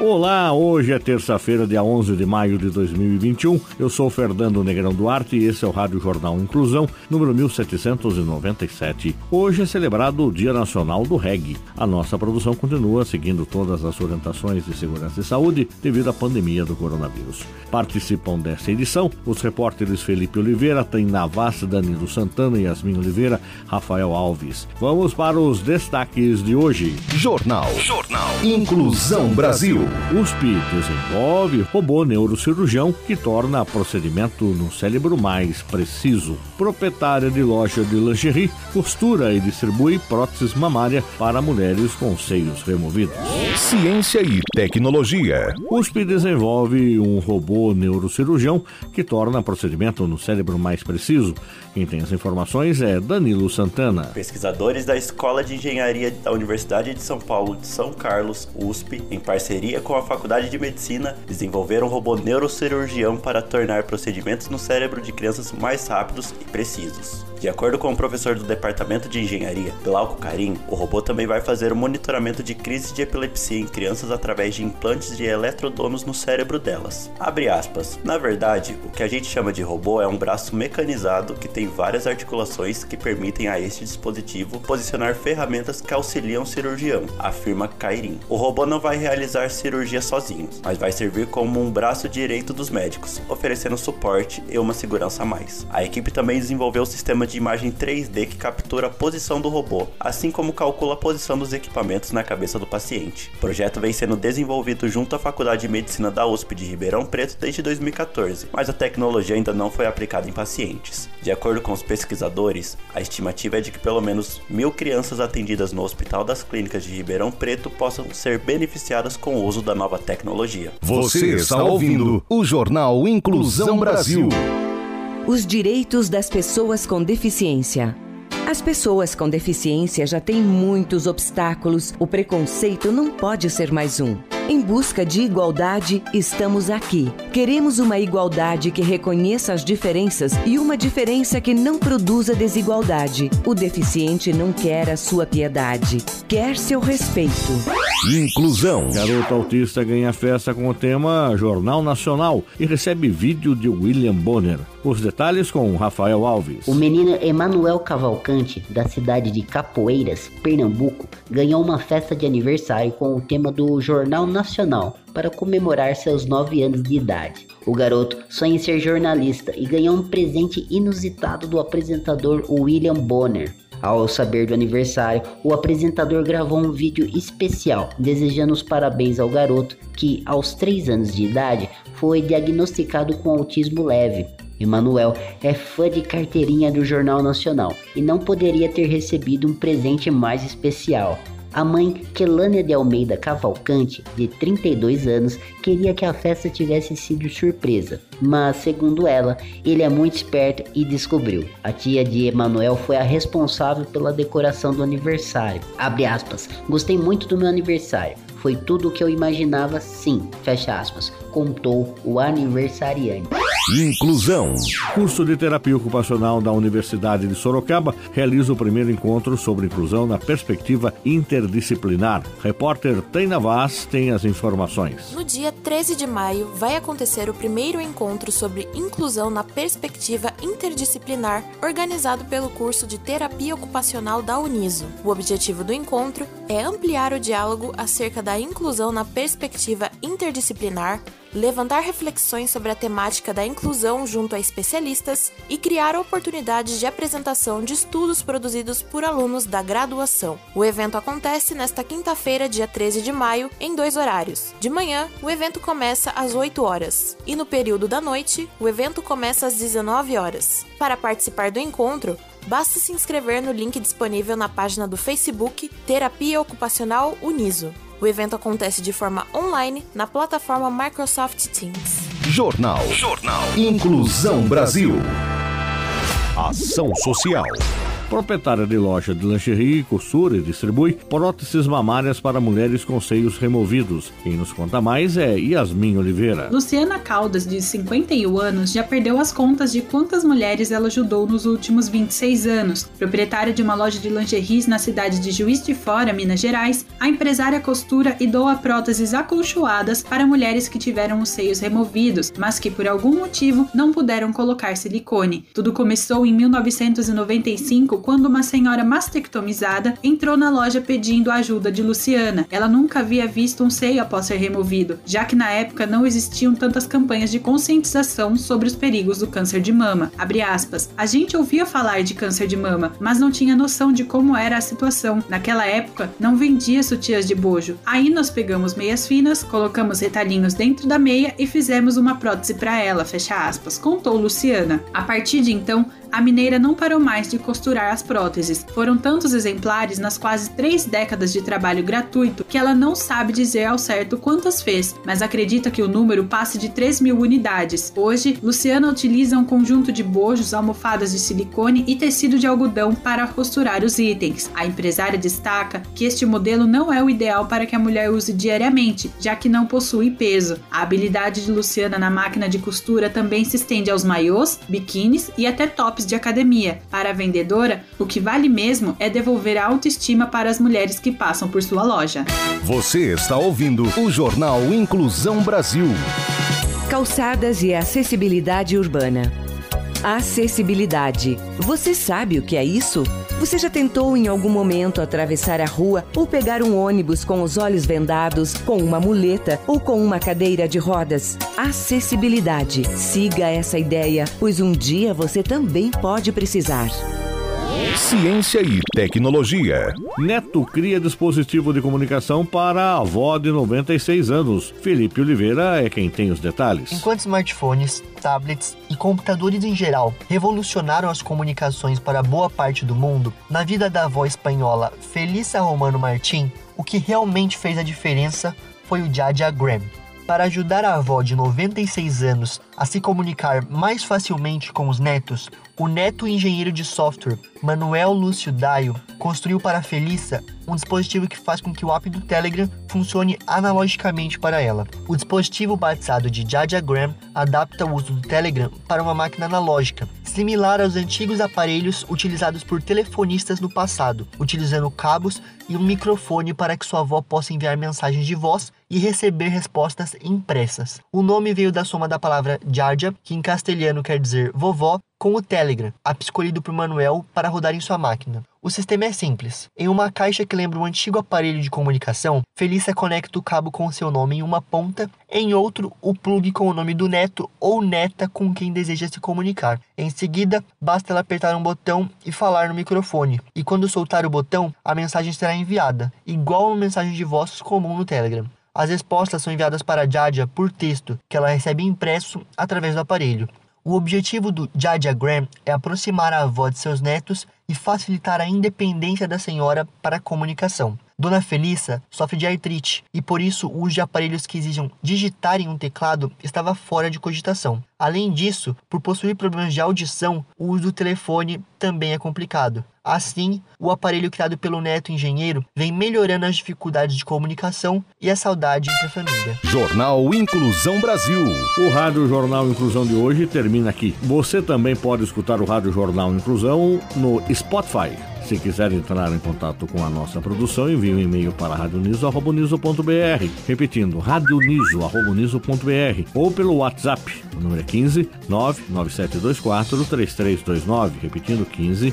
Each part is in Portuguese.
Olá, hoje é terça-feira, dia 11 de maio de 2021. Eu sou Fernando Negrão Duarte e esse é o Rádio Jornal Inclusão, número 1797. Hoje é celebrado o Dia Nacional do Reggae. A nossa produção continua seguindo todas as orientações de segurança e saúde devido à pandemia do coronavírus. Participam dessa edição os repórteres Felipe Oliveira, Tem Navas, Danilo Santana, Yasmin Oliveira, Rafael Alves. Vamos para os destaques de hoje. Jornal. Jornal. Inclusão Brasil. USP desenvolve robô neurocirurgião que torna procedimento no cérebro mais preciso. Proprietária de loja de lingerie, costura e distribui próteses mamária para mulheres com seios removidos. Ciência e tecnologia. USP desenvolve um robô neurocirurgião que torna procedimento no cérebro mais preciso. Quem tem as informações é Danilo Santana. Pesquisadores da Escola de Engenharia da Universidade de São Paulo de São Carlos, USP, em parceria com a Faculdade de Medicina, desenvolveram um robô neurocirurgião para tornar procedimentos no cérebro de crianças mais rápidos e precisos. De acordo com o professor do Departamento de Engenharia, Glauco Carim, o robô também vai fazer o monitoramento de crise de epilepsia em crianças através de implantes de eletrodomos no cérebro delas. Abre aspas. Na verdade, o que a gente chama de robô é um braço mecanizado que tem várias articulações que permitem a este dispositivo posicionar ferramentas que auxiliam o cirurgião, afirma Kairin. O robô não vai realizar cirurgia sozinho, mas vai servir como um braço direito dos médicos, oferecendo suporte e uma segurança a mais. A equipe também desenvolveu o sistema de imagem 3D que captura a posição do robô, assim como calcula a posição dos equipamentos na cabeça do paciente. O projeto vem sendo desenvolvido junto à Faculdade de Medicina da USP de Ribeirão Preto desde 2014, mas a tecnologia ainda não foi aplicada em pacientes. De acordo com os pesquisadores, a estimativa é de que pelo menos mil crianças atendidas no Hospital das Clínicas de Ribeirão Preto possam ser beneficiadas com o uso da nova tecnologia. Você está ouvindo o Jornal Inclusão Brasil. Os direitos das pessoas com deficiência. As pessoas com deficiência já têm muitos obstáculos, o preconceito não pode ser mais um. Em busca de igualdade, estamos aqui. Queremos uma igualdade que reconheça as diferenças e uma diferença que não produza desigualdade. O deficiente não quer a sua piedade, quer seu respeito. Inclusão. Garota autista ganha festa com o tema Jornal Nacional e recebe vídeo de William Bonner. Os detalhes com Rafael Alves. O menino Emanuel Cavalcante, da cidade de Capoeiras, Pernambuco, ganhou uma festa de aniversário com o tema do Jornal Nacional para comemorar seus 9 anos de idade. O garoto sonha em ser jornalista e ganhou um presente inusitado do apresentador William Bonner. Ao saber do aniversário, o apresentador gravou um vídeo especial desejando os parabéns ao garoto que, aos 3 anos de idade, foi diagnosticado com autismo leve. Emanuel é fã de carteirinha do Jornal Nacional e não poderia ter recebido um presente mais especial. A mãe, Kelânia de Almeida Cavalcante, de 32 anos, queria que a festa tivesse sido surpresa, mas, segundo ela, ele é muito esperto e descobriu. A tia de Emanuel foi a responsável pela decoração do aniversário. Abre aspas, gostei muito do meu aniversário. Foi tudo o que eu imaginava, sim, fecha aspas, contou o aniversariante. Inclusão. Curso de Terapia Ocupacional da Universidade de Sorocaba realiza o primeiro encontro sobre inclusão na perspectiva interdisciplinar. Repórter Taina Vaz tem as informações. No dia 13 de maio vai acontecer o primeiro encontro sobre inclusão na perspectiva interdisciplinar, organizado pelo curso de Terapia Ocupacional da Uniso. O objetivo do encontro é ampliar o diálogo acerca da inclusão na perspectiva interdisciplinar levantar reflexões sobre a temática da inclusão junto a especialistas e criar oportunidades de apresentação de estudos produzidos por alunos da graduação. O evento acontece nesta quinta-feira, dia 13 de maio, em dois horários. De manhã, o evento começa às 8 horas e no período da noite, o evento começa às 19 horas. Para participar do encontro, basta se inscrever no link disponível na página do Facebook Terapia Ocupacional Uniso. O evento acontece de forma online na plataforma Microsoft Teams. Jornal. Jornal. Inclusão Brasil. Ação Social. Proprietária de loja de lingerie, costura e distribui próteses mamárias para mulheres com seios removidos. Quem nos conta mais é Yasmin Oliveira. Luciana Caldas, de 51 anos, já perdeu as contas de quantas mulheres ela ajudou nos últimos 26 anos. Proprietária de uma loja de lingeries na cidade de Juiz de Fora, Minas Gerais, a empresária costura e doa próteses acolchoadas para mulheres que tiveram os seios removidos, mas que por algum motivo não puderam colocar silicone. Tudo começou em 1995 quando uma senhora mastectomizada entrou na loja pedindo a ajuda de Luciana. Ela nunca havia visto um seio após ser removido, já que na época não existiam tantas campanhas de conscientização sobre os perigos do câncer de mama. Aspas, a gente ouvia falar de câncer de mama, mas não tinha noção de como era a situação. Naquela época, não vendia sutiãs de bojo. Aí nós pegamos meias finas, colocamos retalhinhos dentro da meia e fizemos uma prótese para ela, fecha aspas, contou Luciana. A partir de então, a mineira não parou mais de costurar as próteses. Foram tantos exemplares nas quase três décadas de trabalho gratuito que ela não sabe dizer ao certo quantas fez, mas acredita que o número passe de 3 mil unidades. Hoje, Luciana utiliza um conjunto de bojos, almofadas de silicone e tecido de algodão para costurar os itens. A empresária destaca que este modelo não é o ideal para que a mulher use diariamente, já que não possui peso. A habilidade de Luciana na máquina de costura também se estende aos maiôs, biquínis e até tops de academia. Para a vendedora, o que vale mesmo é devolver a autoestima para as mulheres que passam por sua loja. Você está ouvindo o Jornal Inclusão Brasil. Calçadas e acessibilidade urbana. Acessibilidade. Você sabe o que é isso? Você já tentou em algum momento atravessar a rua ou pegar um ônibus com os olhos vendados, com uma muleta ou com uma cadeira de rodas? Acessibilidade. Siga essa ideia, pois um dia você também pode precisar. Ciência e tecnologia. Neto cria dispositivo de comunicação para a avó de 96 anos. Felipe Oliveira é quem tem os detalhes. Enquanto smartphones, tablets e computadores em geral revolucionaram as comunicações para boa parte do mundo, na vida da avó espanhola Felícia Romano Martim, o que realmente fez a diferença foi o Diagram. Para ajudar a avó de 96 anos a se comunicar mais facilmente com os netos, o neto engenheiro de software Manuel Lúcio Daio construiu para Felícia um dispositivo que faz com que o app do Telegram funcione analogicamente para ela. O dispositivo batizado de Jadiagram adapta o uso do Telegram para uma máquina analógica, similar aos antigos aparelhos utilizados por telefonistas no passado, utilizando cabos e um microfone para que sua avó possa enviar mensagens de voz e receber respostas impressas. O nome veio da soma da palavra Jarja, que em castelhano quer dizer vovó, com o Telegram, app escolhido por Manuel para rodar em sua máquina. O sistema é simples. Em uma caixa que lembra um antigo aparelho de comunicação, Felícia conecta o cabo com seu nome em uma ponta, em outro, o plug com o nome do neto ou neta com quem deseja se comunicar. Em seguida, basta ela apertar um botão e falar no microfone, e quando soltar o botão, a mensagem será enviada, igual uma mensagem de voz comum no Telegram. As respostas são enviadas para a Jadia por texto, que ela recebe impresso através do aparelho. O objetivo do Jadiagram é aproximar a avó de seus netos e facilitar a independência da senhora para a comunicação. Dona Felícia sofre de artrite e por isso o uso de aparelhos que exijam digitar em um teclado estava fora de cogitação. Além disso, por possuir problemas de audição, o uso do telefone também é complicado. Assim, o aparelho criado pelo neto engenheiro vem melhorando as dificuldades de comunicação e a saudade entre a família. Jornal Inclusão Brasil. O Rádio Jornal Inclusão de hoje termina aqui. Você também pode escutar o Rádio Jornal Inclusão no Spotify se quiser entrar em contato com a nossa produção, envie um e-mail para radioniso.br. Repetindo, radioniso.br ou pelo WhatsApp. O número é 15 99724 3329. Repetindo, 15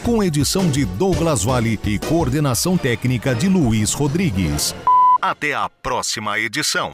com edição de Douglas Vale e coordenação técnica de Luiz Rodrigues. Até a próxima edição.